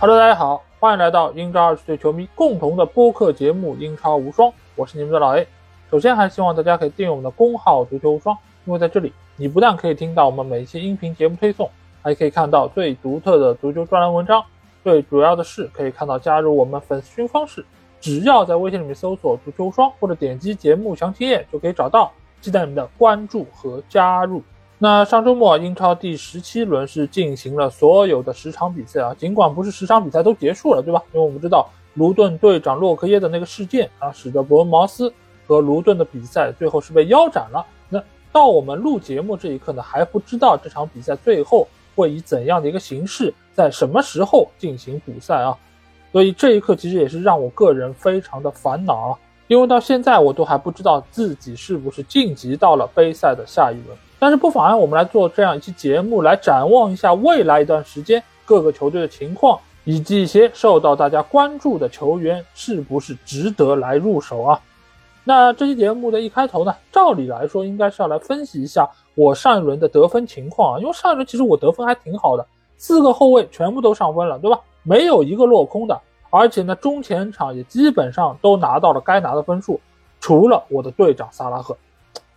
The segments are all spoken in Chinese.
Hello，大家好，欢迎来到英超二十岁球迷共同的播客节目《英超无双》，我是你们的老 A。首先，还是希望大家可以订阅我们的公号“足球无双”，因为在这里，你不但可以听到我们每一期音频节目推送，还可以看到最独特的足球专栏文章。最主要的是，可以看到加入我们粉丝群方式，只要在微信里面搜索“足球无双”或者点击节目详情页就可以找到。期待你们的关注和加入。那上周末，英超第十七轮是进行了所有的十场比赛啊，尽管不是十场比赛都结束了，对吧？因为我们知道卢顿队长洛克耶的那个事件啊，使得伯恩茅斯和卢顿的比赛最后是被腰斩了。那到我们录节目这一刻呢，还不知道这场比赛最后会以怎样的一个形式，在什么时候进行补赛啊？所以这一刻其实也是让我个人非常的烦恼啊，因为到现在我都还不知道自己是不是晋级到了杯赛的下一轮。但是不妨碍我们来做这样一期节目，来展望一下未来一段时间各个球队的情况，以及一些受到大家关注的球员是不是值得来入手啊？那这期节目的一开头呢，照理来说应该是要来分析一下我上一轮的得分情况啊，因为上一轮其实我得分还挺好的，四个后卫全部都上分了，对吧？没有一个落空的，而且呢中前场也基本上都拿到了该拿的分数，除了我的队长萨拉赫。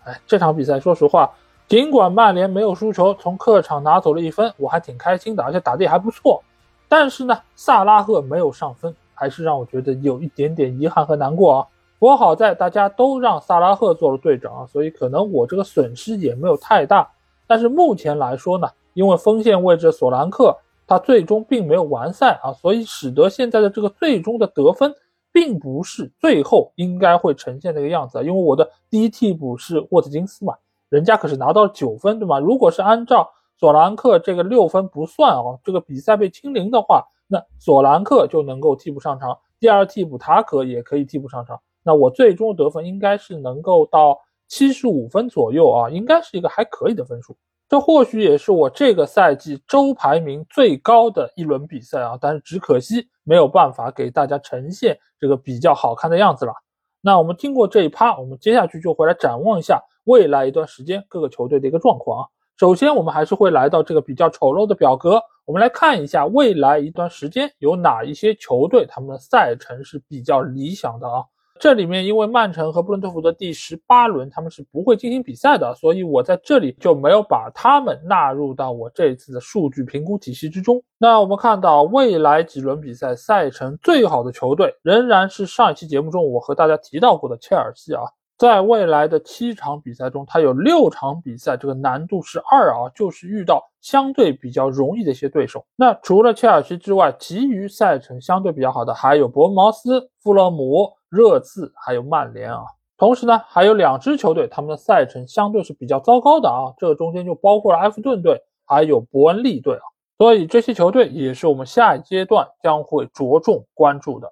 哎，这场比赛说实话。尽管曼联没有输球，从客场拿走了一分，我还挺开心的，而且打得也还不错。但是呢，萨拉赫没有上分，还是让我觉得有一点点遗憾和难过啊。不过好在大家都让萨拉赫做了队长啊，所以可能我这个损失也没有太大。但是目前来说呢，因为锋线位置索兰克他最终并没有完赛啊，所以使得现在的这个最终的得分并不是最后应该会呈现那个样子。因为我的第一替补是沃特金斯嘛。人家可是拿到了九分，对吗？如果是按照索兰克这个六分不算哦，这个比赛被清零的话，那索兰克就能够替补上场，第二替补塔可也可以替补上场。那我最终得分应该是能够到七十五分左右啊，应该是一个还可以的分数。这或许也是我这个赛季周排名最高的一轮比赛啊，但是只可惜没有办法给大家呈现这个比较好看的样子了。那我们经过这一趴，我们接下去就回来展望一下。未来一段时间各个球队的一个状况啊，首先我们还是会来到这个比较丑陋的表格，我们来看一下未来一段时间有哪一些球队他们的赛程是比较理想的啊。这里面因为曼城和布伦特福德第十八轮他们是不会进行比赛的，所以我在这里就没有把他们纳入到我这次的数据评估体系之中。那我们看到未来几轮比赛赛程最好的球队仍然是上一期节目中我和大家提到过的切尔西啊。在未来的七场比赛中，他有六场比赛，这个难度是二啊，就是遇到相对比较容易的一些对手。那除了切尔西之外，其余赛程相对比较好的还有伯恩茅斯、富勒姆、热刺，还有曼联啊。同时呢，还有两支球队，他们的赛程相对是比较糟糕的啊，这个中间就包括了埃弗顿队，还有伯恩利队啊。所以这些球队也是我们下一阶段将会着重关注的。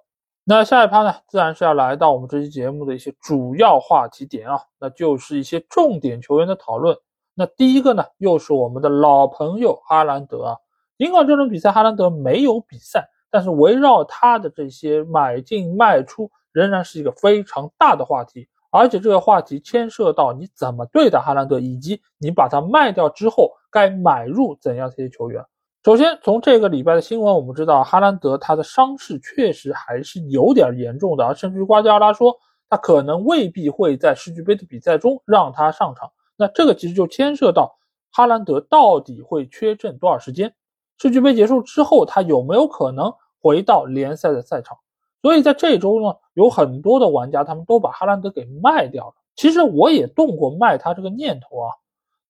那下一趴呢，自然是要来到我们这期节目的一些主要话题点啊，那就是一些重点球员的讨论。那第一个呢，又是我们的老朋友哈兰德啊。尽管这轮比赛哈兰德没有比赛，但是围绕他的这些买进卖出，仍然是一个非常大的话题。而且这个话题牵涉到你怎么对待哈兰德，以及你把他卖掉之后该买入怎样这些球员。首先，从这个礼拜的新闻，我们知道哈兰德他的伤势确实还是有点严重的，甚至于瓜迪奥拉说他可能未必会在世俱杯的比赛中让他上场。那这个其实就牵涉到哈兰德到底会缺阵多少时间，世俱杯结束之后他有没有可能回到联赛的赛场。所以在这周呢，有很多的玩家他们都把哈兰德给卖掉了。其实我也动过卖他这个念头啊。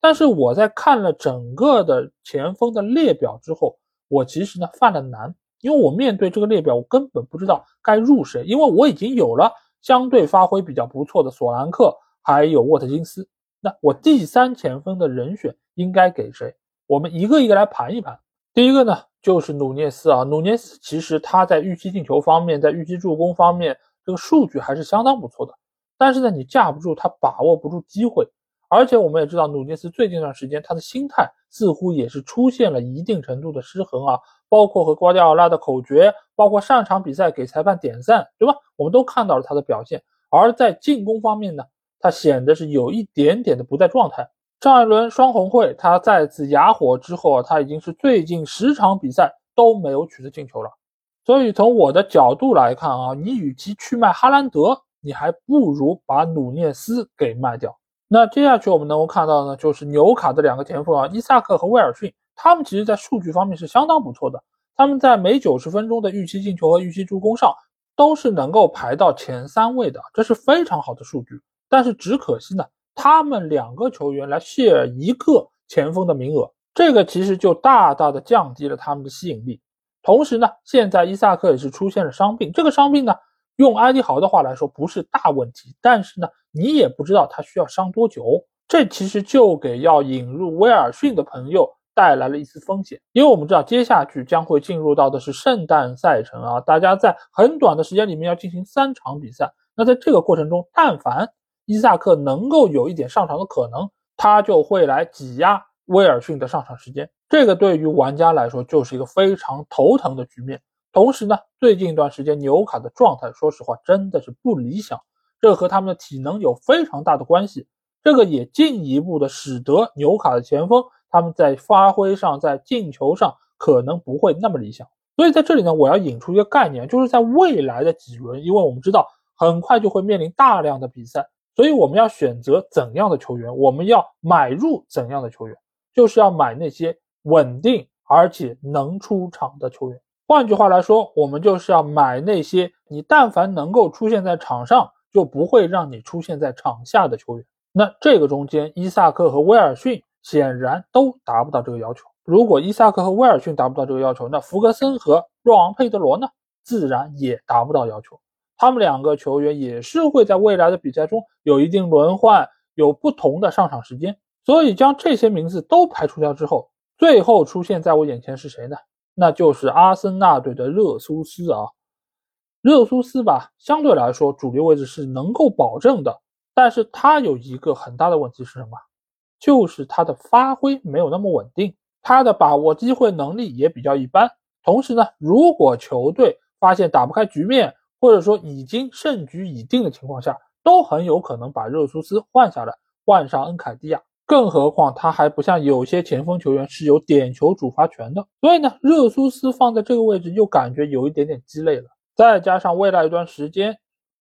但是我在看了整个的前锋的列表之后，我其实呢犯了难，因为我面对这个列表，我根本不知道该入谁，因为我已经有了相对发挥比较不错的索兰克，还有沃特金斯，那我第三前锋的人选应该给谁？我们一个一个来盘一盘。第一个呢就是努涅斯啊，努涅斯其实他在预期进球方面，在预期助攻方面，这个数据还是相当不错的，但是呢你架不住他把握不住机会。而且我们也知道，努涅斯最近一段时间他的心态似乎也是出现了一定程度的失衡啊，包括和瓜迪奥拉的口诀，包括上场比赛给裁判点赞，对吧？我们都看到了他的表现。而在进攻方面呢，他显得是有一点点的不在状态。上一轮双红会他再次哑火之后啊，他已经是最近十场比赛都没有取得进球了。所以从我的角度来看啊，你与其去卖哈兰德，你还不如把努涅斯给卖掉。那接下去我们能够看到呢，就是纽卡的两个前锋啊，伊萨克和威尔逊，他们其实在数据方面是相当不错的。他们在每九十分钟的预期进球和预期助攻上都是能够排到前三位的，这是非常好的数据。但是只可惜呢，他们两个球员来屑一个前锋的名额，这个其实就大大的降低了他们的吸引力。同时呢，现在伊萨克也是出现了伤病，这个伤病呢。用埃迪豪的话来说，不是大问题，但是呢，你也不知道他需要伤多久，这其实就给要引入威尔逊的朋友带来了一丝风险，因为我们知道接下去将会进入到的是圣诞赛程啊，大家在很短的时间里面要进行三场比赛，那在这个过程中，但凡伊萨克能够有一点上场的可能，他就会来挤压威尔逊的上场时间，这个对于玩家来说就是一个非常头疼的局面。同时呢，最近一段时间纽卡的状态，说实话真的是不理想，这和他们的体能有非常大的关系。这个也进一步的使得纽卡的前锋他们在发挥上，在进球上可能不会那么理想。所以在这里呢，我要引出一个概念，就是在未来的几轮，因为我们知道很快就会面临大量的比赛，所以我们要选择怎样的球员，我们要买入怎样的球员，就是要买那些稳定而且能出场的球员。换句话来说，我们就是要买那些你但凡能够出现在场上，就不会让你出现在场下的球员。那这个中间，伊萨克和威尔逊显然都达不到这个要求。如果伊萨克和威尔逊达不到这个要求，那福格森和若昂佩德罗呢，自然也达不到要求。他们两个球员也是会在未来的比赛中有一定轮换，有不同的上场时间。所以将这些名字都排除掉之后，最后出现在我眼前是谁呢？那就是阿森纳队的热苏斯啊，热苏斯吧，相对来说主力位置是能够保证的，但是他有一个很大的问题是什么？就是他的发挥没有那么稳定，他的把握机会能力也比较一般。同时呢，如果球队发现打不开局面，或者说已经胜局已定的情况下，都很有可能把热苏斯换下来，换上恩凯蒂亚。更何况他还不像有些前锋球员是有点球主罚权的，所以呢，热苏斯放在这个位置又感觉有一点点鸡肋了。再加上未来一段时间，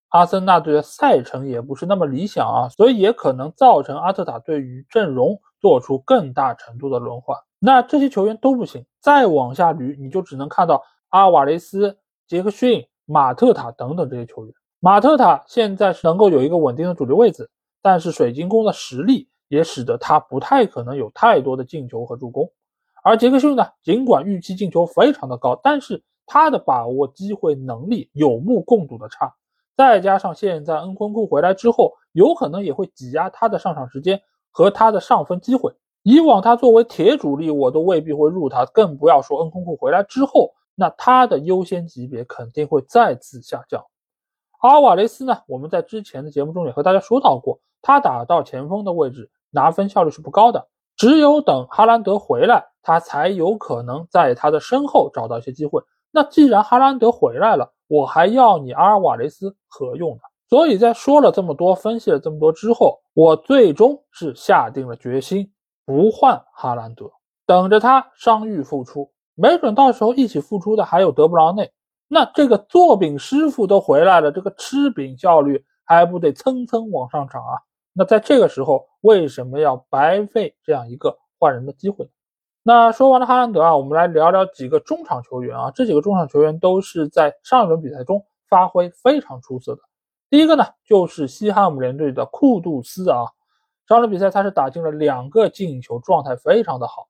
阿森纳队的赛程也不是那么理想啊，所以也可能造成阿特塔对于阵容做出更大程度的轮换。那这些球员都不行，再往下捋，你就只能看到阿瓦雷斯、杰克逊、马特塔等等这些球员。马特塔现在是能够有一个稳定的主力位置，但是水晶宫的实力。也使得他不太可能有太多的进球和助攻，而杰克逊呢，尽管预期进球非常的高，但是他的把握机会能力有目共睹的差，再加上现在恩昆库回来之后，有可能也会挤压他的上场时间和他的上分机会。以往他作为铁主力，我都未必会入他，更不要说恩昆库回来之后，那他的优先级别肯定会再次下降。阿瓦雷斯呢，我们在之前的节目中也和大家说到过，他打到前锋的位置。拿分效率是不高的，只有等哈兰德回来，他才有可能在他的身后找到一些机会。那既然哈兰德回来了，我还要你阿尔瓦雷斯何用呢？所以在说了这么多，分析了这么多之后，我最终是下定了决心，不换哈兰德，等着他伤愈复出，没准到时候一起复出的还有德布劳内。那这个做饼师傅都回来了，这个吃饼效率还不得蹭蹭往上涨啊？那在这个时候，为什么要白费这样一个换人的机会？那说完了哈兰德啊，我们来聊聊几个中场球员啊。这几个中场球员都是在上一轮比赛中发挥非常出色的。第一个呢，就是西汉姆联队的库杜斯啊。上轮比赛他是打进了两个进球，状态非常的好。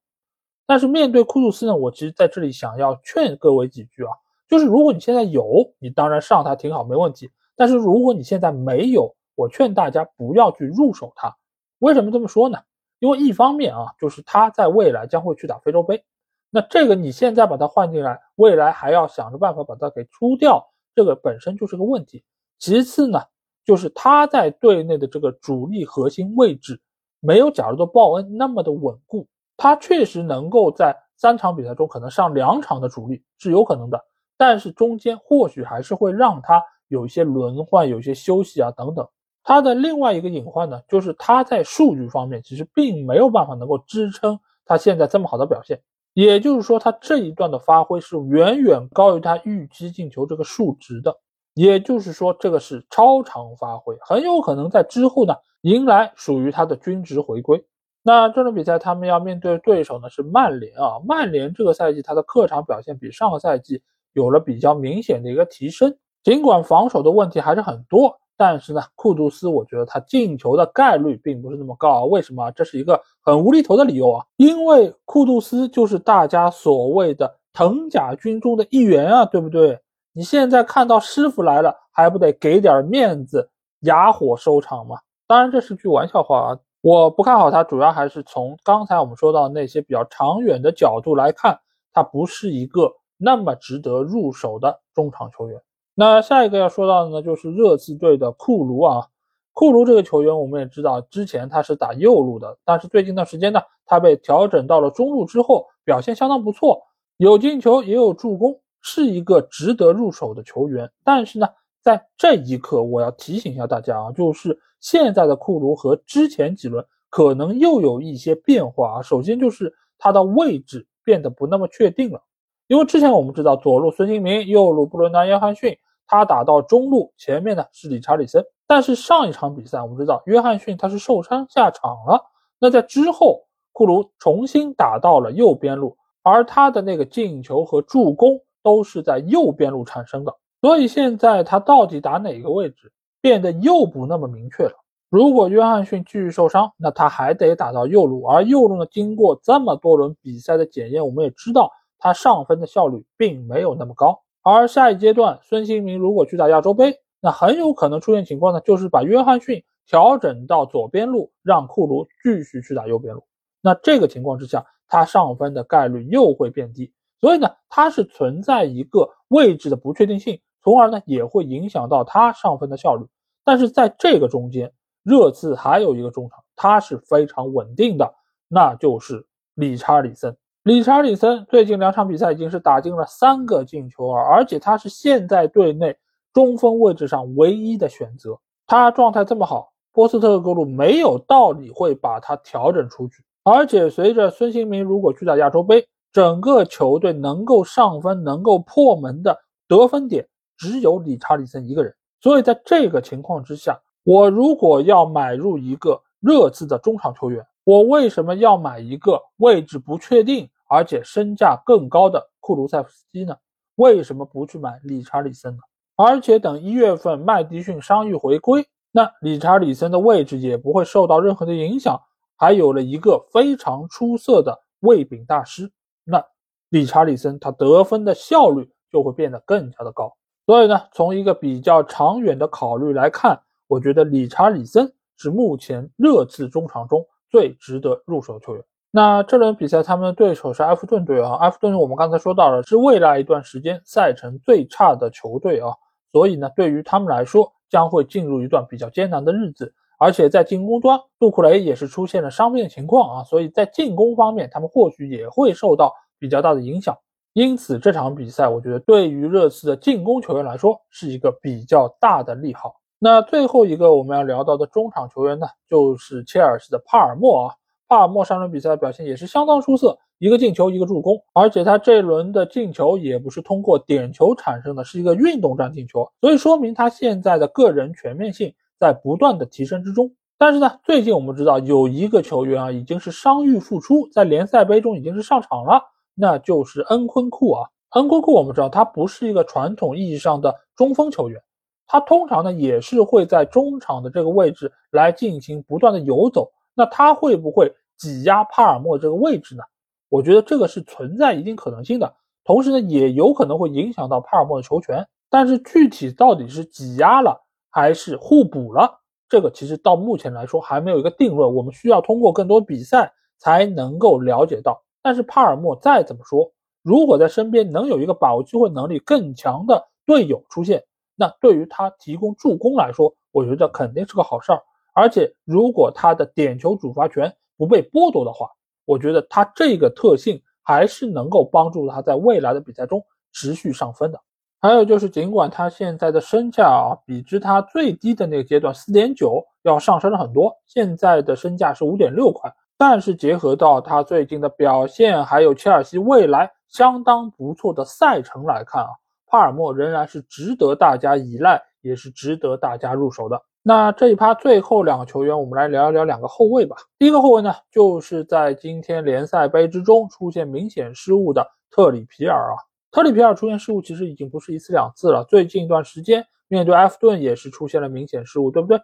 但是面对库杜斯呢，我其实在这里想要劝各位几句啊，就是如果你现在有，你当然上他挺好，没问题。但是如果你现在没有，我劝大家不要去入手它，为什么这么说呢？因为一方面啊，就是他在未来将会去打非洲杯，那这个你现在把它换进来，未来还要想着办法把它给出掉，这个本身就是个问题。其次呢，就是他在队内的这个主力核心位置没有假如说鲍恩那么的稳固，他确实能够在三场比赛中可能上两场的主力是有可能的，但是中间或许还是会让他有一些轮换、有一些休息啊等等。他的另外一个隐患呢，就是他在数据方面其实并没有办法能够支撑他现在这么好的表现，也就是说，他这一段的发挥是远远高于他预期进球这个数值的。也就是说，这个是超常发挥，很有可能在之后呢迎来属于他的均值回归。那这场比赛他们要面对的对手呢是曼联啊，曼联这个赛季他的客场表现比上个赛季有了比较明显的一个提升，尽管防守的问题还是很多。但是呢，库杜斯，我觉得他进球的概率并不是那么高啊。为什么？这是一个很无厘头的理由啊。因为库杜斯就是大家所谓的藤甲军中的一员啊，对不对？你现在看到师傅来了，还不得给点面子，哑火收场吗？当然，这是句玩笑话啊。我不看好他，主要还是从刚才我们说到那些比较长远的角度来看，他不是一个那么值得入手的中场球员。那下一个要说到的呢，就是热刺队的库卢啊。库卢这个球员，我们也知道，之前他是打右路的，但是最近段时间呢，他被调整到了中路之后，表现相当不错，有进球也有助攻，是一个值得入手的球员。但是呢，在这一刻，我要提醒一下大家啊，就是现在的库卢和之前几轮可能又有一些变化啊。首先就是他的位置变得不那么确定了，因为之前我们知道左路孙兴民，右路布伦南·约翰逊。他打到中路前面呢是理查里森，但是上一场比赛我们知道约翰逊他是受伤下场了，那在之后库卢重新打到了右边路，而他的那个进球和助攻都是在右边路产生的，所以现在他到底打哪个位置变得又不那么明确了。如果约翰逊继续受伤，那他还得打到右路，而右路呢经过这么多轮比赛的检验，我们也知道他上分的效率并没有那么高。而下一阶段，孙兴民如果去打亚洲杯，那很有可能出现情况呢，就是把约翰逊调整到左边路，让库卢继续去打右边路。那这个情况之下，他上分的概率又会变低。所以呢，它是存在一个位置的不确定性，从而呢也会影响到他上分的效率。但是在这个中间，热刺还有一个中场，他是非常稳定的，那就是理查里森。理查里森最近两场比赛已经是打进了三个进球啊，而且他是现在队内中锋位置上唯一的选择。他状态这么好，波斯特格鲁没有道理会把他调整出去。而且随着孙兴民如果去打亚洲杯，整个球队能够上分、能够破门的得分点只有理查里森一个人。所以在这个情况之下，我如果要买入一个热刺的中场球员，我为什么要买一个位置不确定？而且身价更高的库卢塞夫斯基呢？为什么不去买理查里森呢？而且等一月份麦迪逊伤愈回归，那理查里森的位置也不会受到任何的影响，还有了一个非常出色的卫饼大师，那理查里森他得分的效率就会变得更加的高。所以呢，从一个比较长远的考虑来看，我觉得理查里森是目前热刺中场中最值得入手球员。那这轮比赛，他们的对手是埃弗顿队啊。埃弗顿我们刚才说到了，是未来一段时间赛程最差的球队啊。所以呢，对于他们来说，将会进入一段比较艰难的日子。而且在进攻端，杜库雷也是出现了伤病情况啊，所以在进攻方面，他们或许也会受到比较大的影响。因此，这场比赛，我觉得对于热刺的进攻球员来说，是一个比较大的利好。那最后一个我们要聊到的中场球员呢，就是切尔西的帕尔默啊。帕尔默上轮比赛的表现也是相当出色，一个进球，一个助攻，而且他这一轮的进球也不是通过点球产生的，是一个运动战进球，所以说明他现在的个人全面性在不断的提升之中。但是呢，最近我们知道有一个球员啊，已经是伤愈复出，在联赛杯中已经是上场了，那就是恩昆库啊。恩昆库我们知道他不是一个传统意义上的中锋球员，他通常呢也是会在中场的这个位置来进行不断的游走。那他会不会挤压帕尔默这个位置呢？我觉得这个是存在一定可能性的，同时呢，也有可能会影响到帕尔默的球权。但是具体到底是挤压了还是互补了，这个其实到目前来说还没有一个定论。我们需要通过更多比赛才能够了解到。但是帕尔默再怎么说，如果在身边能有一个把握机会能力更强的队友出现，那对于他提供助攻来说，我觉得肯定是个好事儿。而且，如果他的点球主罚权不被剥夺的话，我觉得他这个特性还是能够帮助他在未来的比赛中持续上分的。还有就是，尽管他现在的身价啊，比之他最低的那个阶段四点九要上升了很多，现在的身价是五点六块，但是结合到他最近的表现，还有切尔西未来相当不错的赛程来看啊，帕尔默仍然是值得大家依赖，也是值得大家入手的。那这一趴最后两个球员，我们来聊一聊两个后卫吧。第一个后卫呢，就是在今天联赛杯之中出现明显失误的特里皮尔啊。特里皮尔出现失误其实已经不是一次两次了，最近一段时间面对埃弗顿也是出现了明显失误，对不对？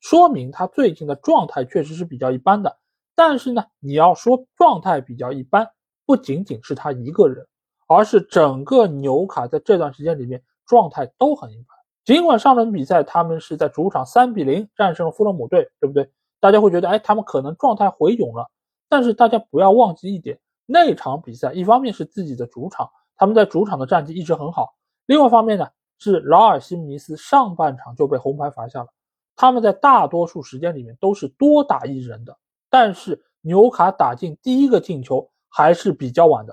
说明他最近的状态确实是比较一般的。但是呢，你要说状态比较一般，不仅仅是他一个人，而是整个纽卡在这段时间里面状态都很一般。尽管上轮比赛他们是在主场三比零战胜了富勒姆队，对不对？大家会觉得，哎，他们可能状态回勇了。但是大家不要忘记一点，那场比赛一方面是自己的主场，他们在主场的战绩一直很好；另外一方面呢，是劳尔西姆尼斯上半场就被红牌罚下了。他们在大多数时间里面都是多打一人的，但是纽卡打进第一个进球还是比较晚的，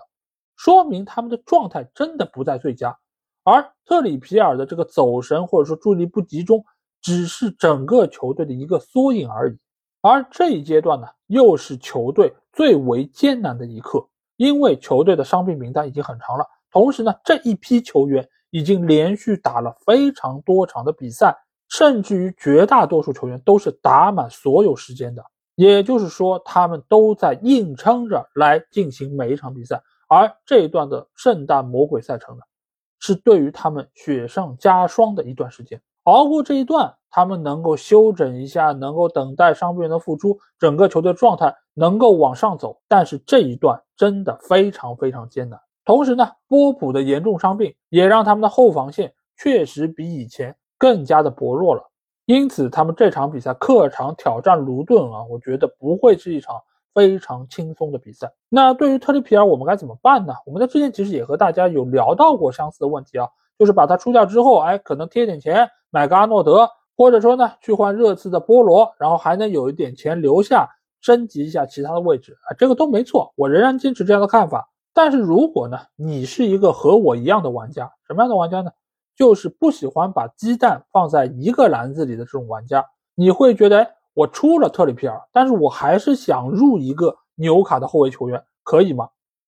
说明他们的状态真的不在最佳。而特里皮尔的这个走神或者说注意力不集中，只是整个球队的一个缩影而已。而这一阶段呢，又是球队最为艰难的一刻，因为球队的伤病名单已经很长了。同时呢，这一批球员已经连续打了非常多场的比赛，甚至于绝大多数球员都是打满所有时间的。也就是说，他们都在硬撑着来进行每一场比赛。而这一段的圣诞魔鬼赛程呢？是对于他们雪上加霜的一段时间，熬过这一段，他们能够休整一下，能够等待伤病员的复出，整个球队状态能够往上走。但是这一段真的非常非常艰难。同时呢，波普的严重伤病也让他们的后防线确实比以前更加的薄弱了。因此，他们这场比赛客场挑战卢顿啊，我觉得不会是一场。非常轻松的比赛。那对于特里皮尔，我们该怎么办呢？我们在之前其实也和大家有聊到过相似的问题啊，就是把他出掉之后，哎，可能贴点钱买个阿诺德，或者说呢去换热刺的波罗，然后还能有一点钱留下升级一下其他的位置啊，这个都没错，我仍然坚持这样的看法。但是如果呢，你是一个和我一样的玩家，什么样的玩家呢？就是不喜欢把鸡蛋放在一个篮子里的这种玩家，你会觉得。我出了特里皮尔，但是我还是想入一个纽卡的后卫球员，可以吗？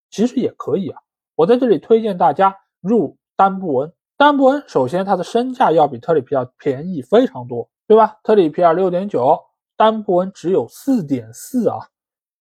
其实也可以啊。我在这里推荐大家入丹布恩。丹布恩首先他的身价要比特里皮尔便宜非常多，对吧？特里皮尔六点九，丹布恩只有四点四啊，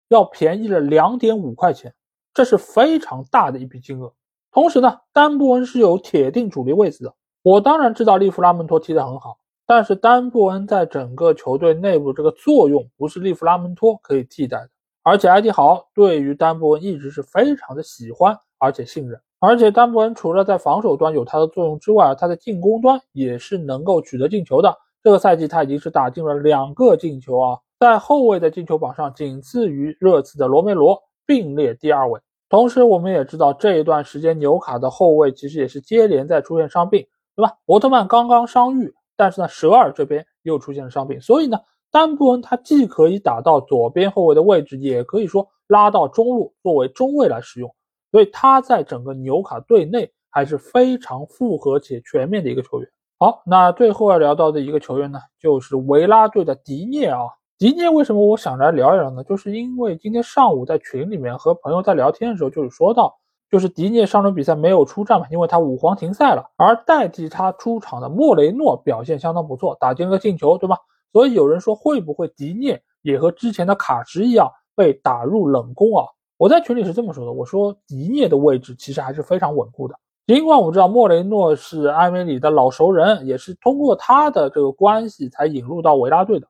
要便宜了两点五块钱，这是非常大的一笔金额。同时呢，丹布恩是有铁定主力位置的。我当然知道利弗拉门托踢得很好。但是丹布恩在整个球队内部这个作用不是利弗拉门托可以替代的，而且埃迪豪对于丹布恩一直是非常的喜欢而且信任，而且丹布恩除了在防守端有他的作用之外，他在进攻端也是能够取得进球的。这个赛季他已经是打进了两个进球啊，在后卫的进球榜上仅次于热刺的罗梅罗，并列第二位。同时我们也知道这一段时间纽卡的后卫其实也是接连在出现伤病，对吧？奥特曼刚刚伤愈。但是呢，舍尔这边又出现了伤病，所以呢，丹布恩他既可以打到左边后卫的位置，也可以说拉到中路作为中卫来使用，所以他在整个纽卡队内还是非常复合且全面的一个球员。好，那最后要聊到的一个球员呢，就是维拉队的迪涅啊。迪涅为什么我想来聊一聊呢？就是因为今天上午在群里面和朋友在聊天的时候，就是说到。就是迪涅上轮比赛没有出战嘛，因为他五黄停赛了，而代替他出场的莫雷诺表现相当不错，打进了进球，对吧？所以有人说会不会迪涅也和之前的卡什一样被打入冷宫啊？我在群里是这么说的，我说迪涅的位置其实还是非常稳固的，尽管我们知道莫雷诺是埃梅里的老熟人，也是通过他的这个关系才引入到维拉队的，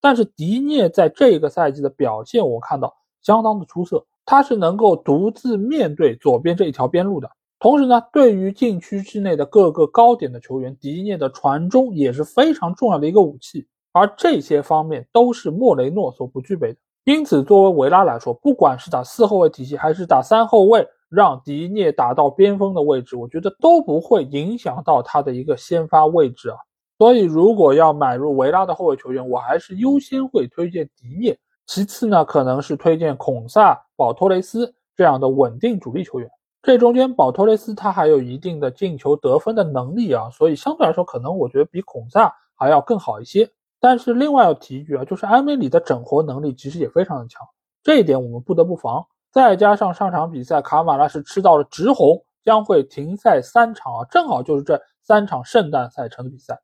但是迪涅在这个赛季的表现我看到相当的出色。他是能够独自面对左边这一条边路的，同时呢，对于禁区之内的各个高点的球员，迪涅的传中也是非常重要的一个武器，而这些方面都是莫雷诺所不具备的。因此，作为维拉来说，不管是打四后卫体系还是打三后卫，让迪涅打到边锋的位置，我觉得都不会影响到他的一个先发位置啊。所以，如果要买入维拉的后卫球员，我还是优先会推荐迪涅。其次呢，可能是推荐孔萨、保托雷斯这样的稳定主力球员。这中间，保托雷斯他还有一定的进球得分的能力啊，所以相对来说，可能我觉得比孔萨还要更好一些。但是另外要提一句啊，就是埃梅里的整活能力其实也非常的强。这一点我们不得不防。再加上上场比赛卡马拉是吃到了直红，将会停赛三场啊，正好就是这三场圣诞赛程的比赛。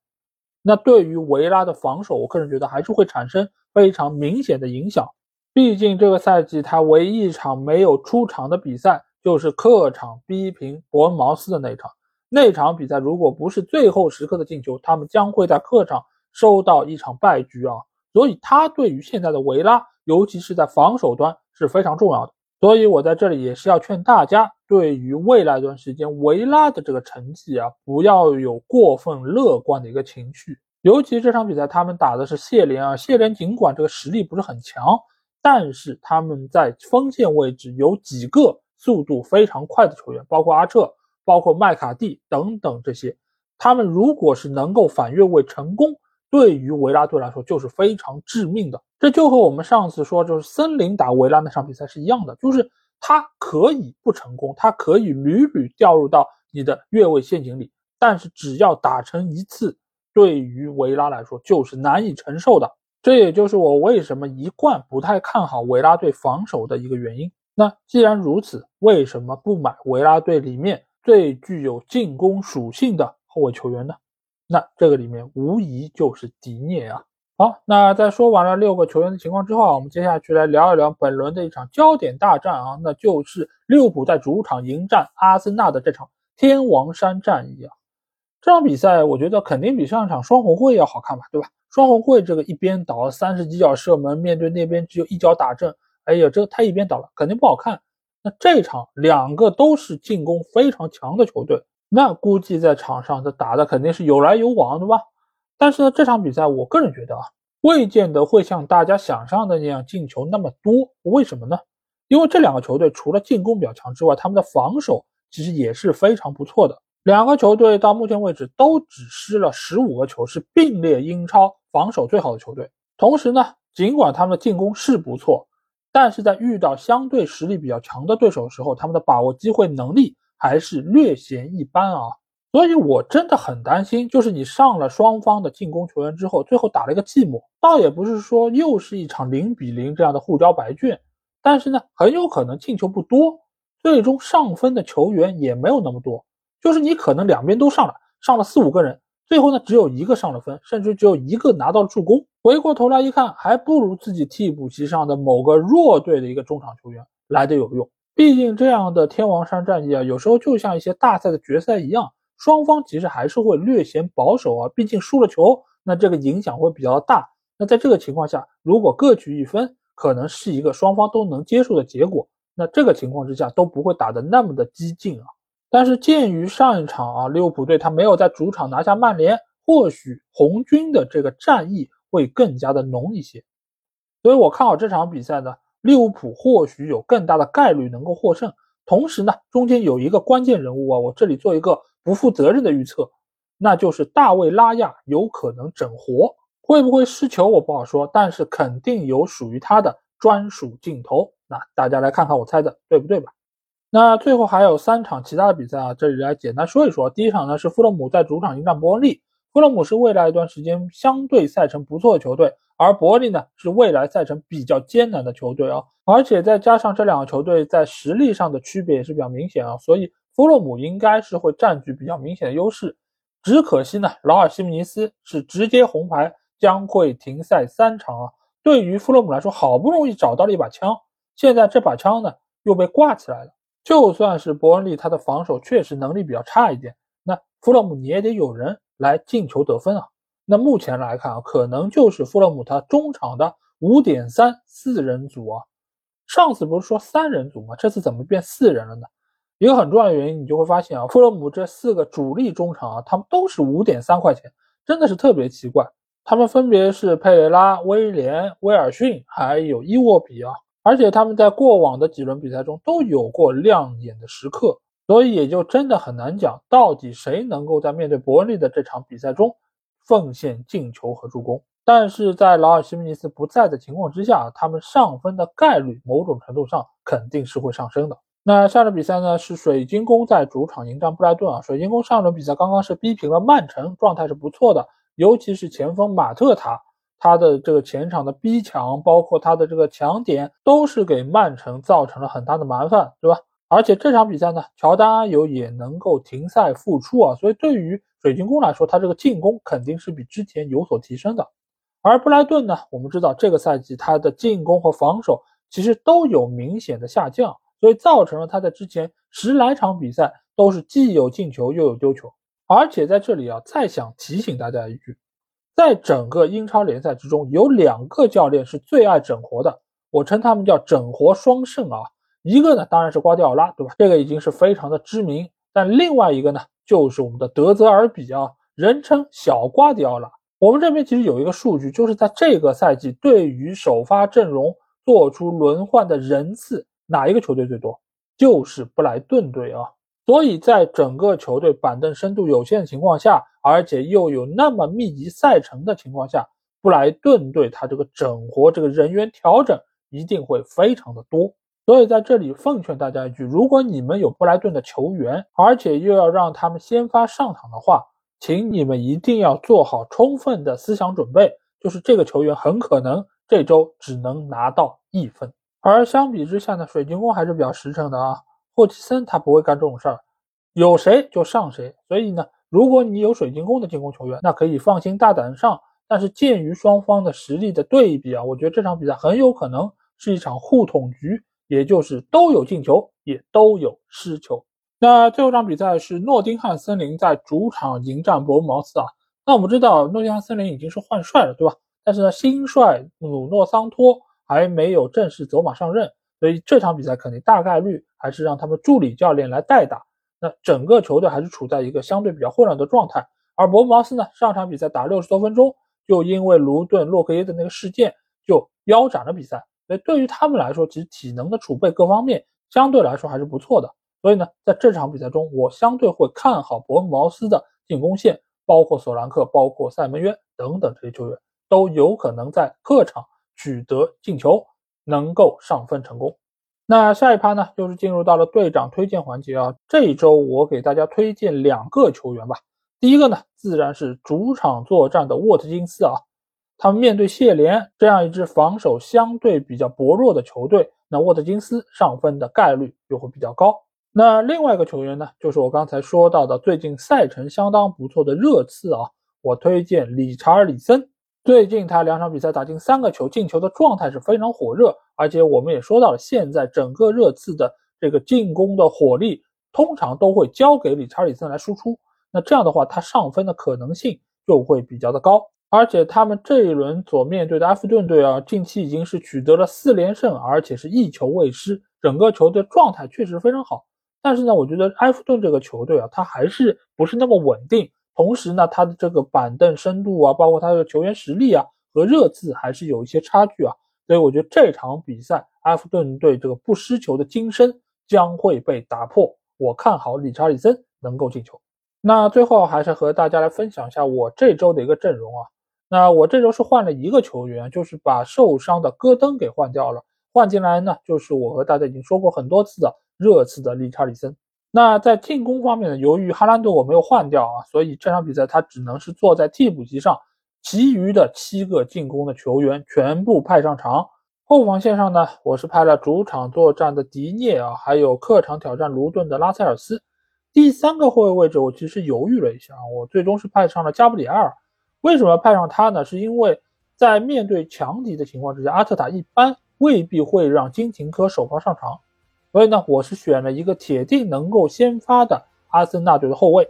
那对于维拉的防守，我个人觉得还是会产生非常明显的影响。毕竟这个赛季他唯一一场没有出场的比赛，就是客场逼平伯恩茅斯的那场。那场比赛如果不是最后时刻的进球，他们将会在客场收到一场败局啊。所以他对于现在的维拉，尤其是在防守端是非常重要的。所以我在这里也是要劝大家，对于未来一段时间维拉的这个成绩啊，不要有过分乐观的一个情绪。尤其这场比赛他们打的是谢联啊，谢联尽管这个实力不是很强，但是他们在锋线位置有几个速度非常快的球员，包括阿彻，包括麦卡蒂等等这些，他们如果是能够反越位成功。对于维拉队来说就是非常致命的，这就和我们上次说就是森林打维拉那场比赛是一样的，就是他可以不成功，他可以屡屡掉入到你的越位陷阱里，但是只要打成一次，对于维拉来说就是难以承受的。这也就是我为什么一贯不太看好维拉队防守的一个原因。那既然如此，为什么不买维拉队里面最具有进攻属性的后卫球员呢？那这个里面无疑就是迪涅啊。好，那在说完了六个球员的情况之后啊，我们接下去来聊一聊本轮的一场焦点大战啊，那就是利物浦在主场迎战阿森纳的这场天王山战役啊。这场比赛我觉得肯定比上一场双红会要好看吧，对吧？双红会这个一边倒三十几脚射门，面对那边只有一脚打正，哎呀，这个太一边倒了，肯定不好看。那这场两个都是进攻非常强的球队。那估计在场上这打的肯定是有来有往，对吧？但是呢，这场比赛我个人觉得啊，未见得会像大家想象的那样进球那么多。为什么呢？因为这两个球队除了进攻比较强之外，他们的防守其实也是非常不错的。两个球队到目前为止都只失了十五个球，是并列英超防守最好的球队。同时呢，尽管他们的进攻是不错，但是在遇到相对实力比较强的对手的时候，他们的把握机会能力。还是略显一般啊，所以我真的很担心，就是你上了双方的进攻球员之后，最后打了一个寂寞，倒也不是说又是一场零比零这样的互交白卷，但是呢，很有可能进球不多，最终上分的球员也没有那么多，就是你可能两边都上了，上了四五个人，最后呢只有一个上了分，甚至只有一个拿到了助攻，回过头来一看，还不如自己替补席上的某个弱队的一个中场球员来的有用。毕竟这样的天王山战役啊，有时候就像一些大赛的决赛一样，双方其实还是会略显保守啊。毕竟输了球，那这个影响会比较大。那在这个情况下，如果各取一分，可能是一个双方都能接受的结果。那这个情况之下都不会打得那么的激进啊。但是鉴于上一场啊，利物浦队他没有在主场拿下曼联，或许红军的这个战意会更加的浓一些。所以我看好这场比赛呢。利物浦或许有更大的概率能够获胜，同时呢，中间有一个关键人物啊，我这里做一个不负责任的预测，那就是大卫拉亚有可能整活，会不会失球我不好说，但是肯定有属于他的专属镜头。那大家来看看我猜的对不对吧？那最后还有三场其他的比赛啊，这里来简单说一说。第一场呢是富勒姆在主场迎战伯恩利。富勒姆是未来一段时间相对赛程不错的球队，而伯恩利呢是未来赛程比较艰难的球队啊，而且再加上这两个球队在实力上的区别也是比较明显啊，所以富勒姆应该是会占据比较明显的优势。只可惜呢，劳尔西姆尼斯是直接红牌，将会停赛三场啊。对于富勒姆来说，好不容易找到了一把枪，现在这把枪呢又被挂起来了。就算是伯恩利，他的防守确实能力比较差一点，那富勒姆你也得有人。来进球得分啊！那目前来看啊，可能就是富勒姆他中场的五点三四人组啊。上次不是说三人组吗？这次怎么变四人了呢？一个很重要的原因，你就会发现啊，富勒姆这四个主力中场啊，他们都是五点三块钱，真的是特别奇怪。他们分别是佩雷拉、威廉、威尔逊还有伊沃比啊，而且他们在过往的几轮比赛中都有过亮眼的时刻。所以也就真的很难讲，到底谁能够在面对伯恩利的这场比赛中奉献进球和助攻。但是在劳尔·西门尼斯不在的情况之下，他们上分的概率某种程度上肯定是会上升的。那下场比赛呢是水晶宫在主场迎战布莱顿啊。水晶宫上轮比赛刚刚是逼平了曼城，状态是不错的，尤其是前锋马特塔，他的这个前场的逼抢，包括他的这个抢点，都是给曼城造成了很大的麻烦，对吧？而且这场比赛呢，乔丹阿尤也能够停赛复出啊，所以对于水晶宫来说，他这个进攻肯定是比之前有所提升的。而布莱顿呢，我们知道这个赛季他的进攻和防守其实都有明显的下降，所以造成了他在之前十来场比赛都是既有进球又有丢球。而且在这里啊，再想提醒大家一句。在整个英超联赛之中，有两个教练是最爱整活的，我称他们叫整活双圣啊。一个呢，当然是瓜迪奥拉，对吧？这个已经是非常的知名。但另外一个呢，就是我们的德泽尔比啊，人称小瓜迪奥拉。我们这边其实有一个数据，就是在这个赛季对于首发阵容做出轮换的人次，哪一个球队最多？就是布莱顿队啊。所以在整个球队板凳深度有限的情况下，而且又有那么密集赛程的情况下，布莱顿队他这个整活这个人员调整一定会非常的多。所以在这里奉劝大家一句：如果你们有布莱顿的球员，而且又要让他们先发上场的话，请你们一定要做好充分的思想准备，就是这个球员很可能这周只能拿到一分。而相比之下呢，水晶宫还是比较实诚的啊。霍奇森他不会干这种事儿，有谁就上谁。所以呢，如果你有水晶宫的进攻球员，那可以放心大胆上。但是鉴于双方的实力的对比啊，我觉得这场比赛很有可能是一场互捅局，也就是都有进球，也都有失球。那最后一场比赛是诺丁汉森林在主场迎战伯恩茅斯啊。那我们知道诺丁汉森林已经是换帅了，对吧？但是呢，新帅努诺桑托还没有正式走马上任。所以这场比赛肯定大概率还是让他们助理教练来代打，那整个球队还是处在一个相对比较混乱的状态。而伯恩茅斯呢，上场比赛打六十多分钟，就因为卢顿、洛克耶的那个事件就腰斩了比赛。所以对于他们来说，其实体能的储备各方面相对来说还是不错的。所以呢，在这场比赛中，我相对会看好伯恩茅斯的进攻线，包括索兰克、包括塞门约等等这些球员都有可能在客场取得进球。能够上分成功，那下一趴呢，就是进入到了队长推荐环节啊。这一周我给大家推荐两个球员吧。第一个呢，自然是主场作战的沃特金斯啊。他们面对谢联这样一支防守相对比较薄弱的球队，那沃特金斯上分的概率就会比较高。那另外一个球员呢，就是我刚才说到的最近赛程相当不错的热刺啊，我推荐理查尔里森。最近他两场比赛打进三个球，进球的状态是非常火热，而且我们也说到了，现在整个热刺的这个进攻的火力通常都会交给理查里森来输出，那这样的话他上分的可能性就会比较的高，而且他们这一轮所面对的埃弗顿队啊，近期已经是取得了四连胜，而且是一球未失，整个球队状态确实非常好，但是呢，我觉得埃弗顿这个球队啊，他还是不是那么稳定。同时呢，他的这个板凳深度啊，包括他的球员实力啊，和热刺还是有一些差距啊。所以我觉得这场比赛，埃弗顿队这个不失球的金身将会被打破。我看好理查利森能够进球。那最后还是和大家来分享一下我这周的一个阵容啊。那我这周是换了一个球员，就是把受伤的戈登给换掉了，换进来呢，就是我和大家已经说过很多次的热刺的理查利森。那在进攻方面呢？由于哈兰德我没有换掉啊，所以这场比赛他只能是坐在替补席上。其余的七个进攻的球员全部派上场。后防线上呢，我是派了主场作战的迪涅啊，还有客场挑战卢顿的拉塞尔斯。第三个后卫位置我其实犹豫了一下，我最终是派上了加布里埃尔。为什么要派上他呢？是因为在面对强敌的情况之下，阿特塔一般未必会让金廷科首发上场。所以呢，我是选了一个铁定能够先发的阿森纳队的后卫，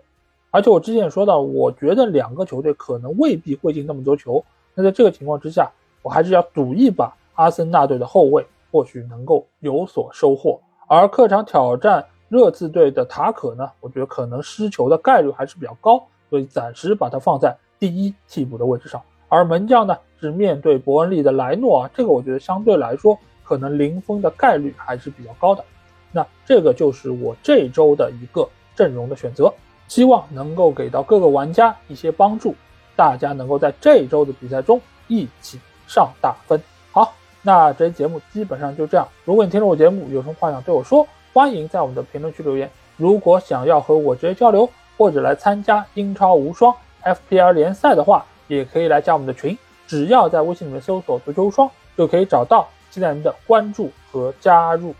而且我之前也说到，我觉得两个球队可能未必会进那么多球。那在这个情况之下，我还是要赌一把阿森纳队的后卫，或许能够有所收获。而客场挑战热刺队的塔可呢，我觉得可能失球的概率还是比较高，所以暂时把它放在第一替补的位置上。而门将呢，是面对伯恩利的莱诺啊，这个我觉得相对来说可能零封的概率还是比较高的。那这个就是我这周的一个阵容的选择，希望能够给到各个玩家一些帮助，大家能够在这周的比赛中一起上大分。好，那这期节目基本上就这样。如果你听了我节目有什么话想对我说，欢迎在我们的评论区留言。如果想要和我直接交流，或者来参加英超无双 FPL 联赛的话，也可以来加我们的群。只要在微信里面搜索“足球无双”，就可以找到，期待您的关注和加入。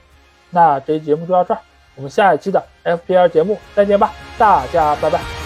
那这期节目就到这儿，我们下一期的 FPL 节目再见吧，大家拜拜。